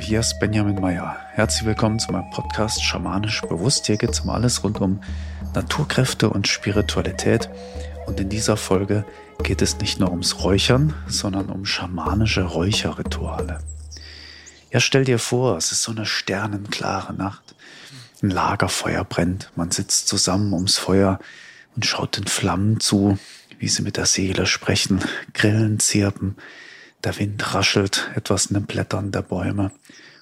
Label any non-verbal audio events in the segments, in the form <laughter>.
hier ist Benjamin Meyer. Herzlich willkommen zu meinem Podcast Schamanisch Bewusst. Hier geht es um alles rund um Naturkräfte und Spiritualität. Und in dieser Folge geht es nicht nur ums Räuchern, sondern um schamanische Räucherrituale. Ja, stell dir vor, es ist so eine sternenklare Nacht. Ein Lagerfeuer brennt. Man sitzt zusammen ums Feuer und schaut den Flammen zu, wie sie mit der Seele sprechen, Grillen zirpen der Wind raschelt etwas in den Blättern der Bäume.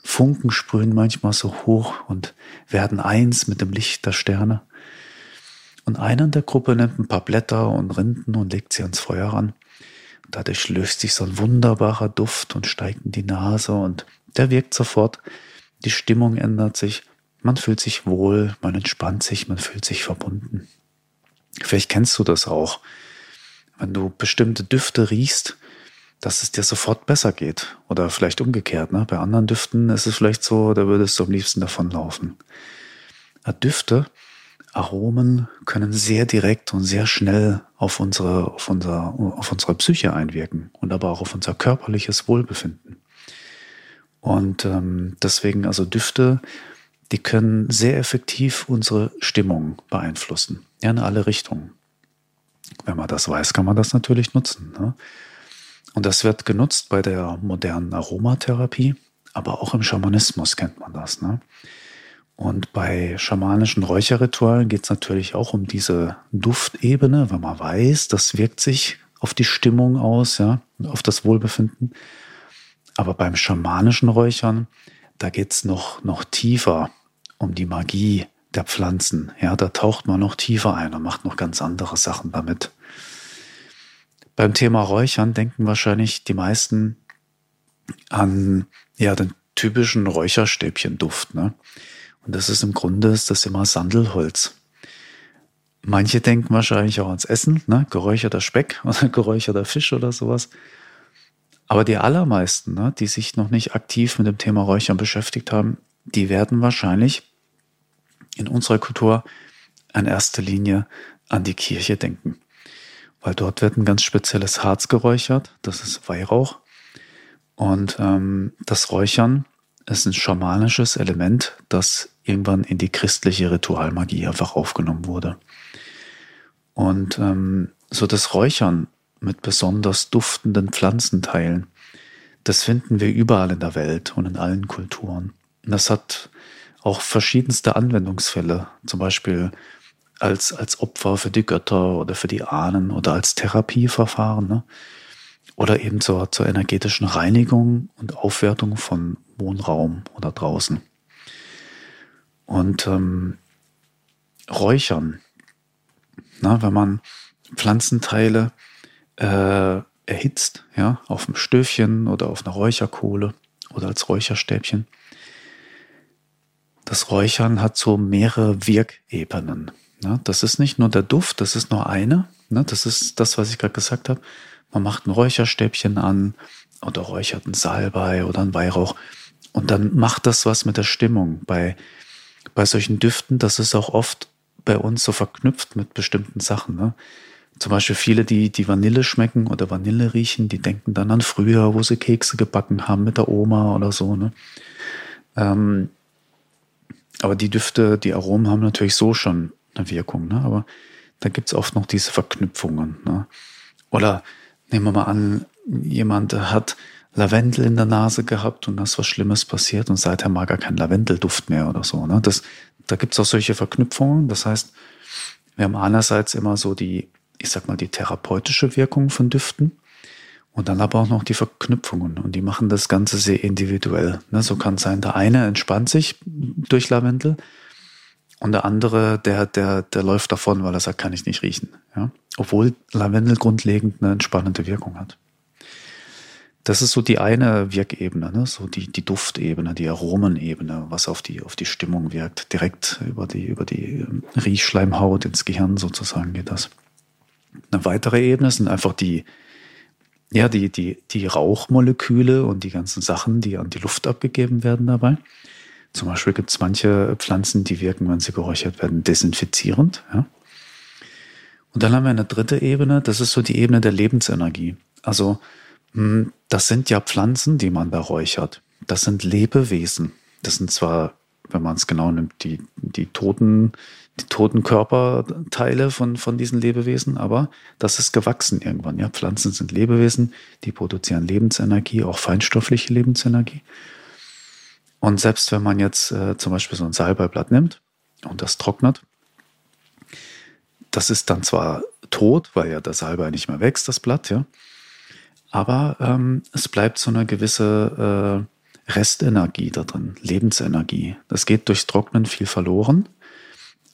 Funken sprühen manchmal so hoch und werden eins mit dem Licht der Sterne. Und einer in der Gruppe nimmt ein paar Blätter und Rinden und legt sie ans Feuer ran. Dadurch löst sich so ein wunderbarer Duft und steigt in die Nase und der wirkt sofort. Die Stimmung ändert sich. Man fühlt sich wohl, man entspannt sich, man fühlt sich verbunden. Vielleicht kennst du das auch. Wenn du bestimmte Düfte riechst, dass es dir sofort besser geht. Oder vielleicht umgekehrt. Ne? Bei anderen Düften ist es vielleicht so, da würdest du am liebsten davonlaufen. Düfte, Aromen können sehr direkt und sehr schnell auf unsere, auf unser, auf unsere Psyche einwirken und aber auch auf unser körperliches Wohlbefinden. Und ähm, deswegen also Düfte, die können sehr effektiv unsere Stimmung beeinflussen. Ja, in alle Richtungen. Wenn man das weiß, kann man das natürlich nutzen. Ne? Und das wird genutzt bei der modernen Aromatherapie, aber auch im Schamanismus kennt man das. Ne? Und bei schamanischen Räucherritualen geht es natürlich auch um diese Duftebene, weil man weiß, das wirkt sich auf die Stimmung aus, ja, auf das Wohlbefinden. Aber beim schamanischen Räuchern, da geht es noch, noch tiefer um die Magie der Pflanzen. Ja, da taucht man noch tiefer ein und macht noch ganz andere Sachen damit. Beim Thema Räuchern denken wahrscheinlich die meisten an ja den typischen Räucherstäbchenduft. Ne? Und das ist im Grunde ist das immer Sandelholz. Manche denken wahrscheinlich auch ans Essen, ne? geräucherter Speck <laughs> oder geräucherter Fisch oder sowas. Aber die allermeisten, ne, die sich noch nicht aktiv mit dem Thema Räuchern beschäftigt haben, die werden wahrscheinlich in unserer Kultur in erster Linie an die Kirche denken weil dort wird ein ganz spezielles Harz geräuchert, das ist Weihrauch. Und ähm, das Räuchern ist ein schamanisches Element, das irgendwann in die christliche Ritualmagie einfach aufgenommen wurde. Und ähm, so das Räuchern mit besonders duftenden Pflanzenteilen, das finden wir überall in der Welt und in allen Kulturen. Und das hat auch verschiedenste Anwendungsfälle. Zum Beispiel als, als Opfer für die Götter oder für die Ahnen oder als Therapieverfahren. Ne? Oder eben zur, zur energetischen Reinigung und Aufwertung von Wohnraum oder draußen. Und ähm, Räuchern, na, wenn man Pflanzenteile äh, erhitzt, ja, auf dem Stöfchen oder auf einer Räucherkohle oder als Räucherstäbchen. Das Räuchern hat so mehrere Wirkebenen. Ne? Das ist nicht nur der Duft, das ist nur eine. Ne? Das ist das, was ich gerade gesagt habe. Man macht ein Räucherstäbchen an oder räuchert ein Salbei oder ein Weihrauch. Und dann macht das was mit der Stimmung. Bei, bei solchen Düften, das ist auch oft bei uns so verknüpft mit bestimmten Sachen. Ne? Zum Beispiel viele, die, die Vanille schmecken oder Vanille riechen, die denken dann an früher, wo sie Kekse gebacken haben mit der Oma oder so. Ne? Ähm, aber die Düfte, die Aromen haben natürlich so schon eine Wirkung. Ne? Aber da gibt es oft noch diese Verknüpfungen. Ne? Oder nehmen wir mal an, jemand hat Lavendel in der Nase gehabt und da ist was Schlimmes passiert und seither mag er keinen Lavendelduft mehr oder so. Ne? Das, da gibt es auch solche Verknüpfungen. Das heißt, wir haben einerseits immer so die, ich sag mal, die therapeutische Wirkung von Düften und dann aber auch noch die Verknüpfungen und die machen das Ganze sehr individuell. Ne? So kann es sein, der eine entspannt sich durch Lavendel, und der andere, der, der, der läuft davon, weil er sagt, kann ich nicht riechen. Ja? Obwohl Lavendel grundlegend eine entspannende Wirkung hat. Das ist so die eine Wirkebene, ne? so die, die Duftebene, die Aromenebene, was auf die, auf die Stimmung wirkt. Direkt über die, über die ähm, Riechschleimhaut ins Gehirn sozusagen geht das. Eine weitere Ebene sind einfach die, ja, die, die, die Rauchmoleküle und die ganzen Sachen, die an die Luft abgegeben werden dabei. Zum Beispiel gibt es manche Pflanzen, die wirken, wenn sie geräuchert werden, desinfizierend. Ja? Und dann haben wir eine dritte Ebene, das ist so die Ebene der Lebensenergie. Also hm, das sind ja Pflanzen, die man da räuchert. das sind Lebewesen. Das sind zwar, wenn man es genau nimmt, die, die toten, die toten Körperteile von, von diesen Lebewesen, aber das ist gewachsen irgendwann. Ja, Pflanzen sind Lebewesen, die produzieren Lebensenergie, auch feinstoffliche Lebensenergie. Und selbst wenn man jetzt äh, zum Beispiel so ein Salbeiblatt nimmt und das trocknet, das ist dann zwar tot, weil ja der Salbei nicht mehr wächst, das Blatt, ja, aber ähm, es bleibt so eine gewisse äh, Restenergie da drin, Lebensenergie. Das geht durchs Trocknen viel verloren,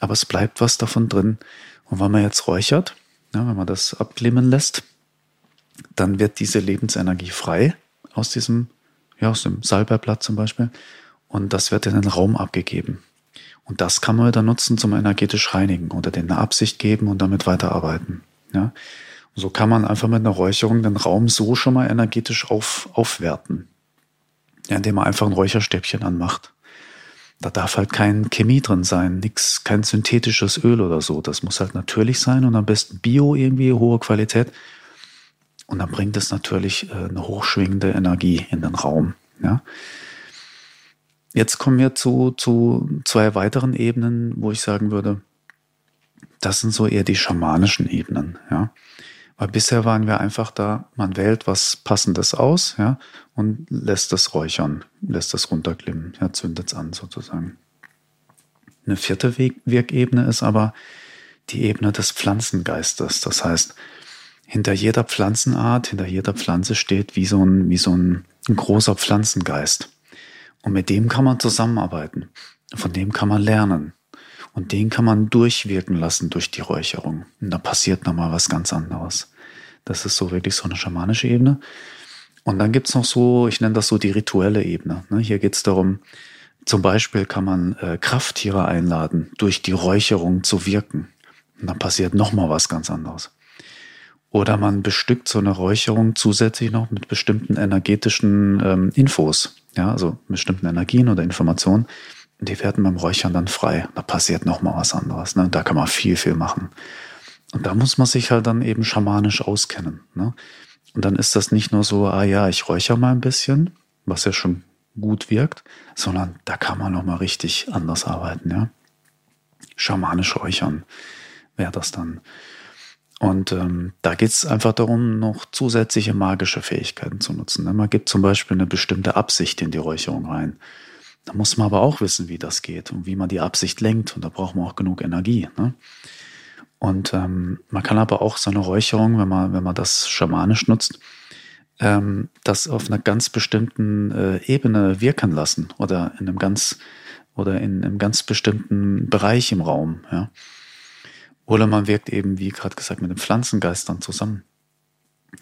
aber es bleibt was davon drin. Und wenn man jetzt räuchert, ja, wenn man das abklimmen lässt, dann wird diese Lebensenergie frei aus diesem, ja, aus dem Salbeiblatt zum Beispiel. Und das wird in den Raum abgegeben. Und das kann man dann nutzen zum energetisch reinigen oder den eine Absicht geben und damit weiterarbeiten. Ja. Und so kann man einfach mit einer Räucherung den Raum so schon mal energetisch auf, aufwerten. Ja, indem man einfach ein Räucherstäbchen anmacht. Da darf halt kein Chemie drin sein, nix, kein synthetisches Öl oder so. Das muss halt natürlich sein und am besten Bio irgendwie, hohe Qualität. Und dann bringt es natürlich äh, eine hochschwingende Energie in den Raum. Ja. Jetzt kommen wir zu, zu zwei weiteren Ebenen, wo ich sagen würde, das sind so eher die schamanischen Ebenen, ja. Weil bisher waren wir einfach da, man wählt was Passendes aus, ja, und lässt das räuchern, lässt das runterklimmen, ja, zündet es an sozusagen. Eine vierte Wirkebene ist aber die Ebene des Pflanzengeistes. Das heißt, hinter jeder Pflanzenart, hinter jeder Pflanze steht wie so ein, wie so ein, großer Pflanzengeist. Und mit dem kann man zusammenarbeiten. Von dem kann man lernen. Und den kann man durchwirken lassen durch die Räucherung. Und da passiert nochmal was ganz anderes. Das ist so wirklich so eine schamanische Ebene. Und dann gibt's noch so, ich nenne das so die rituelle Ebene. Ne? Hier geht's darum, zum Beispiel kann man äh, Krafttiere einladen, durch die Räucherung zu wirken. Und dann passiert nochmal was ganz anderes. Oder man bestückt so eine Räucherung zusätzlich noch mit bestimmten energetischen ähm, Infos, ja, also bestimmten Energien oder Informationen. Die werden beim Räuchern dann frei. Da passiert noch mal was anderes. Ne? Da kann man viel, viel machen. Und da muss man sich halt dann eben schamanisch auskennen. Ne? Und dann ist das nicht nur so, ah ja, ich räuchere mal ein bisschen, was ja schon gut wirkt, sondern da kann man noch mal richtig anders arbeiten. Ja? Schamanisch räuchern wäre das dann. Und ähm, da geht es einfach darum, noch zusätzliche magische Fähigkeiten zu nutzen. Ne? Man gibt zum Beispiel eine bestimmte Absicht in die Räucherung rein. Da muss man aber auch wissen, wie das geht und wie man die Absicht lenkt. Und da braucht man auch genug Energie. Ne? Und ähm, man kann aber auch so eine Räucherung, wenn man, wenn man das schamanisch nutzt, ähm, das auf einer ganz bestimmten äh, Ebene wirken lassen oder in einem ganz oder in einem ganz bestimmten Bereich im Raum. Ja? Oder man wirkt eben, wie gerade gesagt, mit den Pflanzengeistern zusammen.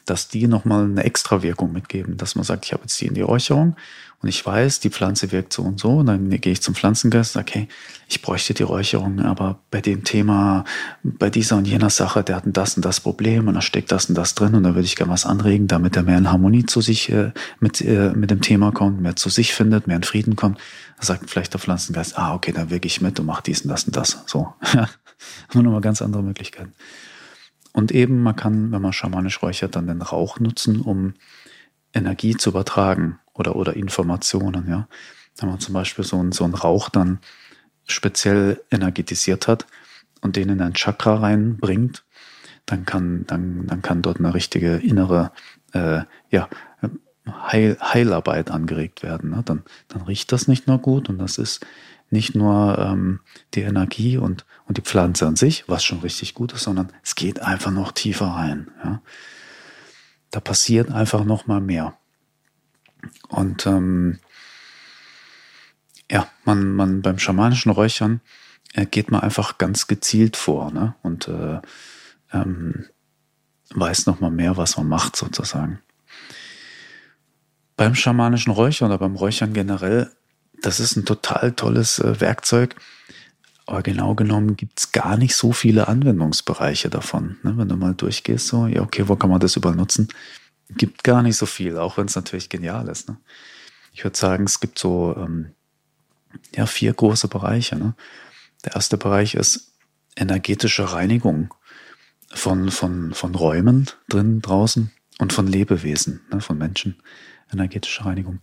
Dass die nochmal eine extra Wirkung mitgeben, dass man sagt, ich habe jetzt die in die Räucherung und ich weiß, die Pflanze wirkt so und so, und dann gehe ich zum Pflanzengeist und sage, okay, ich bräuchte die Räucherung, aber bei dem Thema, bei dieser und jener Sache, der hat das und das Problem und da steckt das und das drin und da würde ich gerne was anregen, damit er mehr in Harmonie zu sich äh, mit, äh, mit dem Thema kommt, mehr zu sich findet, mehr in Frieden kommt. Da sagt vielleicht der Pflanzengeist, ah, okay, dann wirke ich mit und mache dies und das und das. So. <laughs> Haben nochmal ganz andere Möglichkeiten. Und eben, man kann, wenn man schamanisch räuchert, dann den Rauch nutzen, um Energie zu übertragen oder, oder Informationen, ja. Wenn man zum Beispiel so, einen, so einen Rauch dann speziell energetisiert hat und den in ein Chakra reinbringt, dann kann, dann, dann kann dort eine richtige innere, äh, ja, Heil, Heilarbeit angeregt werden. Ne? Dann, dann riecht das nicht nur gut und das ist nicht nur ähm, die Energie und, und die Pflanze an sich, was schon richtig gut ist, sondern es geht einfach noch tiefer rein. Ja? Da passiert einfach noch mal mehr. Und ähm, ja, man, man beim schamanischen Räuchern äh, geht man einfach ganz gezielt vor ne? und äh, ähm, weiß noch mal mehr, was man macht sozusagen. Beim schamanischen Räuchern oder beim Räuchern generell das ist ein total tolles äh, Werkzeug. Aber genau genommen gibt es gar nicht so viele Anwendungsbereiche davon. Ne? Wenn du mal durchgehst, so, ja, okay, wo kann man das überall nutzen? Gibt gar nicht so viel, auch wenn es natürlich genial ist. Ne? Ich würde sagen, es gibt so ähm, ja, vier große Bereiche. Ne? Der erste Bereich ist energetische Reinigung von, von, von Räumen drin, draußen und von Lebewesen, von Menschen. Energetische Reinigung.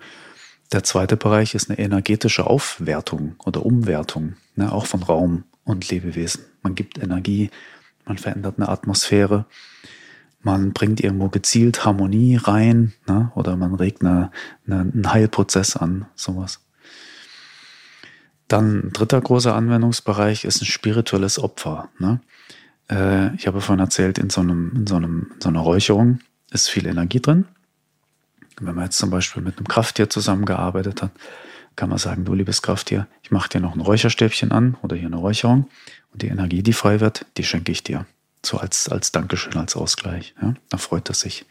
Der zweite Bereich ist eine energetische Aufwertung oder Umwertung, ne, auch von Raum und Lebewesen. Man gibt Energie, man verändert eine Atmosphäre, man bringt irgendwo gezielt Harmonie rein ne, oder man regt eine, eine, einen Heilprozess an, sowas. Dann ein dritter großer Anwendungsbereich ist ein spirituelles Opfer. Ne? Äh, ich habe vorhin erzählt, in so, einem, in, so einem, in so einer Räucherung ist viel Energie drin. Wenn man jetzt zum Beispiel mit einem Krafttier zusammengearbeitet hat, kann man sagen, du liebes Krafttier, ich mache dir noch ein Räucherstäbchen an oder hier eine Räucherung und die Energie, die frei wird, die schenke ich dir. So als, als Dankeschön, als Ausgleich. Ja? Da freut es sich.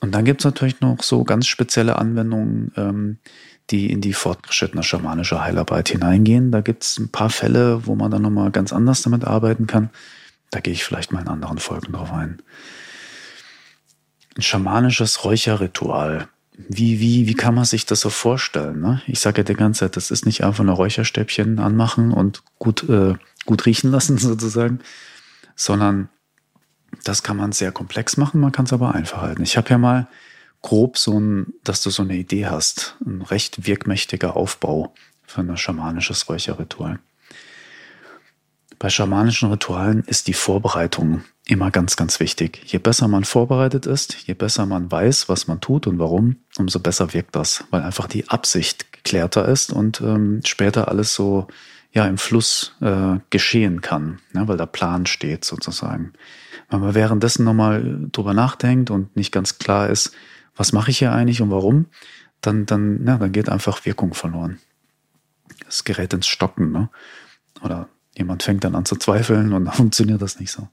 Und dann gibt es natürlich noch so ganz spezielle Anwendungen, ähm, die in die fortgeschrittene schamanische Heilarbeit hineingehen. Da gibt es ein paar Fälle, wo man dann nochmal ganz anders damit arbeiten kann. Da gehe ich vielleicht mal in anderen Folgen drauf ein ein schamanisches Räucherritual. Wie, wie, wie kann man sich das so vorstellen? Ne? Ich sage ja die ganze Zeit, das ist nicht einfach eine Räucherstäbchen anmachen und gut, äh, gut riechen lassen <laughs> sozusagen, sondern das kann man sehr komplex machen, man kann es aber einfach halten. Ich habe ja mal grob so ein, dass du so eine Idee hast, ein recht wirkmächtiger Aufbau für ein schamanisches Räucherritual. Bei schamanischen Ritualen ist die Vorbereitung immer ganz, ganz wichtig. Je besser man vorbereitet ist, je besser man weiß, was man tut und warum, umso besser wirkt das, weil einfach die Absicht geklärter ist und ähm, später alles so ja im Fluss äh, geschehen kann, ne, weil der Plan steht sozusagen. Wenn man währenddessen nochmal drüber nachdenkt und nicht ganz klar ist, was mache ich hier eigentlich und warum, dann, dann, ja, dann geht einfach Wirkung verloren. Das gerät ins Stocken, ne? Oder Jemand fängt dann an zu zweifeln und <laughs> dann funktioniert das nicht so.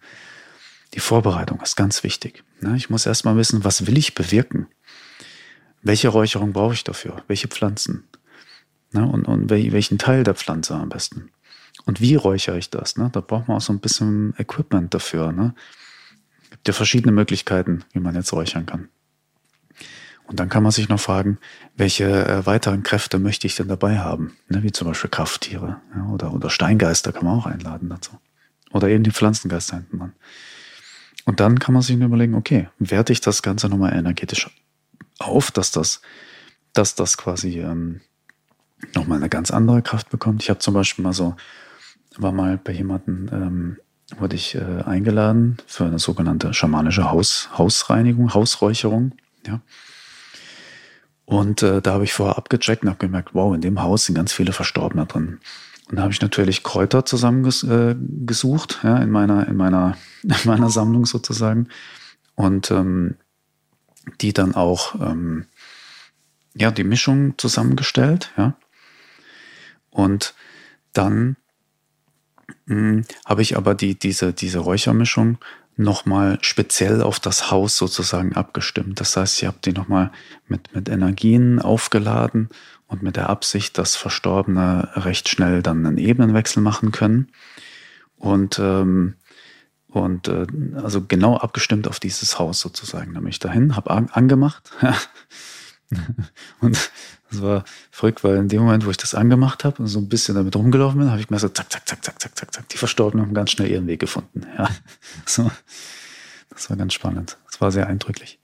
Die Vorbereitung ist ganz wichtig. Ne? Ich muss erstmal wissen, was will ich bewirken? Welche Räucherung brauche ich dafür? Welche Pflanzen? Ne? Und, und welchen Teil der Pflanze am besten? Und wie räuchere ich das? Ne? Da braucht man auch so ein bisschen Equipment dafür. Es gibt ja verschiedene Möglichkeiten, wie man jetzt räuchern kann. Und dann kann man sich noch fragen, welche äh, weiteren Kräfte möchte ich denn dabei haben? Ne, wie zum Beispiel Krafttiere ja, oder, oder Steingeister kann man auch einladen dazu. Oder eben die Pflanzengeister hinten dran. Und dann kann man sich überlegen, okay, werte ich das Ganze nochmal energetisch auf, dass das, dass das quasi ähm, nochmal eine ganz andere Kraft bekommt. Ich habe zum Beispiel mal so, war mal bei jemandem, ähm, wurde ich äh, eingeladen für eine sogenannte schamanische Haus, Hausreinigung, Hausräucherung. Ja. Und äh, da habe ich vorher abgecheckt und habe gemerkt, wow, in dem Haus sind ganz viele Verstorbene drin. Und da habe ich natürlich Kräuter zusammengesucht, äh, ja, in meiner, in meiner, <laughs> in meiner Sammlung sozusagen. Und ähm, die dann auch, ähm, ja, die Mischung zusammengestellt, ja. Und dann hm, habe ich aber die, diese, diese Räuchermischung nochmal speziell auf das Haus sozusagen abgestimmt. Das heißt, ich habe die nochmal mit, mit Energien aufgeladen und mit der Absicht, dass Verstorbene recht schnell dann einen Ebenenwechsel machen können. Und, ähm, und äh, also genau abgestimmt auf dieses Haus sozusagen. Da bin ich dahin, habe an, angemacht. <laughs> und das war verrückt, weil in dem Moment, wo ich das angemacht habe und so ein bisschen damit rumgelaufen bin, habe ich mir so zack, zack, zack, zack, zack, zack, zack. Die Verstorbenen haben ganz schnell ihren Weg gefunden. Ja, <laughs> so. Das war ganz spannend. Das war sehr eindrücklich.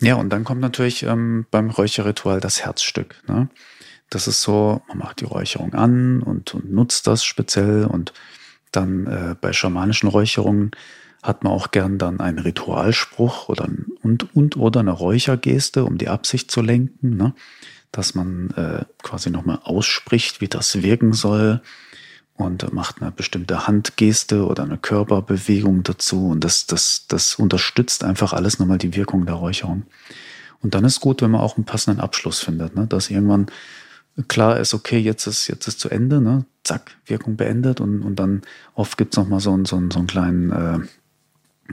Ja, und dann kommt natürlich ähm, beim Räucherritual das Herzstück. Ne? Das ist so, man macht die Räucherung an und, und nutzt das speziell und dann äh, bei schamanischen Räucherungen hat man auch gern dann einen Ritualspruch oder und, und oder eine Räuchergeste, um die Absicht zu lenken, ne? dass man äh, quasi nochmal ausspricht, wie das wirken soll und macht eine bestimmte Handgeste oder eine Körperbewegung dazu und das, das, das unterstützt einfach alles nochmal die Wirkung der Räucherung. Und dann ist gut, wenn man auch einen passenden Abschluss findet, ne? dass irgendwann klar ist, okay, jetzt ist, jetzt ist zu Ende, ne? zack, Wirkung beendet und, und dann oft gibt's noch mal so, so, so einen kleinen äh,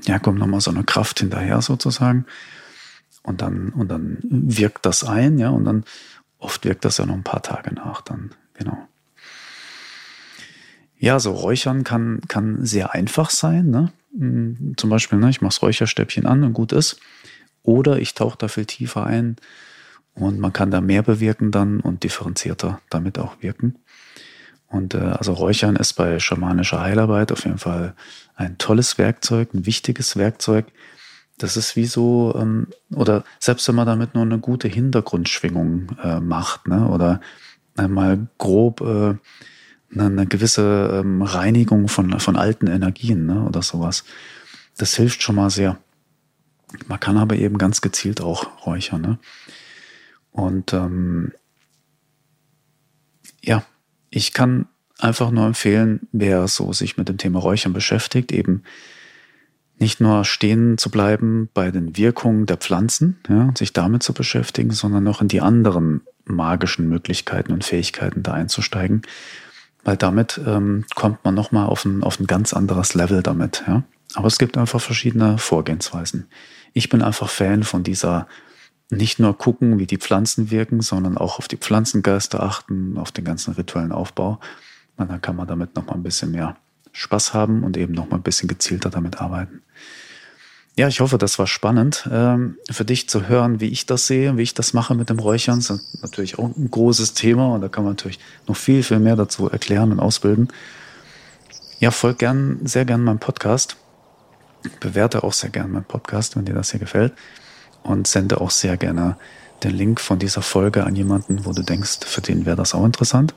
ja, kommt nochmal so eine Kraft hinterher sozusagen. Und dann, und dann wirkt das ein, ja, und dann oft wirkt das ja noch ein paar Tage nach dann, genau. Ja, so Räuchern kann, kann sehr einfach sein, ne? Hm, zum Beispiel, ne, ich mache das Räucherstäbchen an und gut ist. Oder ich tauche da viel tiefer ein und man kann da mehr bewirken dann und differenzierter damit auch wirken. Und äh, also Räuchern ist bei schamanischer Heilarbeit auf jeden Fall ein tolles Werkzeug, ein wichtiges Werkzeug, Das ist wie so, ähm, oder selbst wenn man damit nur eine gute Hintergrundschwingung äh, macht, ne? oder einmal grob äh, eine gewisse ähm, Reinigung von, von alten Energien ne? oder sowas. Das hilft schon mal sehr. Man kann aber eben ganz gezielt auch räuchern. Ne? Und ähm, ja, ich kann einfach nur empfehlen, wer so sich mit dem Thema Räuchern beschäftigt, eben nicht nur stehen zu bleiben bei den Wirkungen der Pflanzen, ja, sich damit zu beschäftigen, sondern auch in die anderen magischen Möglichkeiten und Fähigkeiten da einzusteigen, weil damit ähm, kommt man nochmal auf ein, auf ein ganz anderes Level damit. Ja. Aber es gibt einfach verschiedene Vorgehensweisen. Ich bin einfach Fan von dieser nicht nur gucken, wie die Pflanzen wirken, sondern auch auf die Pflanzengeister achten, auf den ganzen rituellen Aufbau. Und dann kann man damit nochmal ein bisschen mehr Spaß haben und eben nochmal ein bisschen gezielter damit arbeiten. Ja, ich hoffe, das war spannend ähm, für dich zu hören, wie ich das sehe, wie ich das mache mit dem Räuchern. Das ist natürlich auch ein großes Thema und da kann man natürlich noch viel, viel mehr dazu erklären und ausbilden. Ja, folg gern, sehr gern meinem Podcast. Bewerte auch sehr gern meinen Podcast, wenn dir das hier gefällt. Und sende auch sehr gerne den Link von dieser Folge an jemanden, wo du denkst, für den wäre das auch interessant.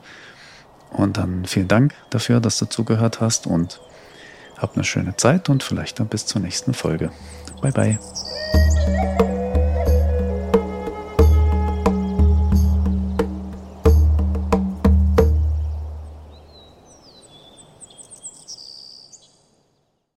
Und dann vielen Dank dafür, dass du zugehört hast und hab eine schöne Zeit und vielleicht dann bis zur nächsten Folge. Bye bye.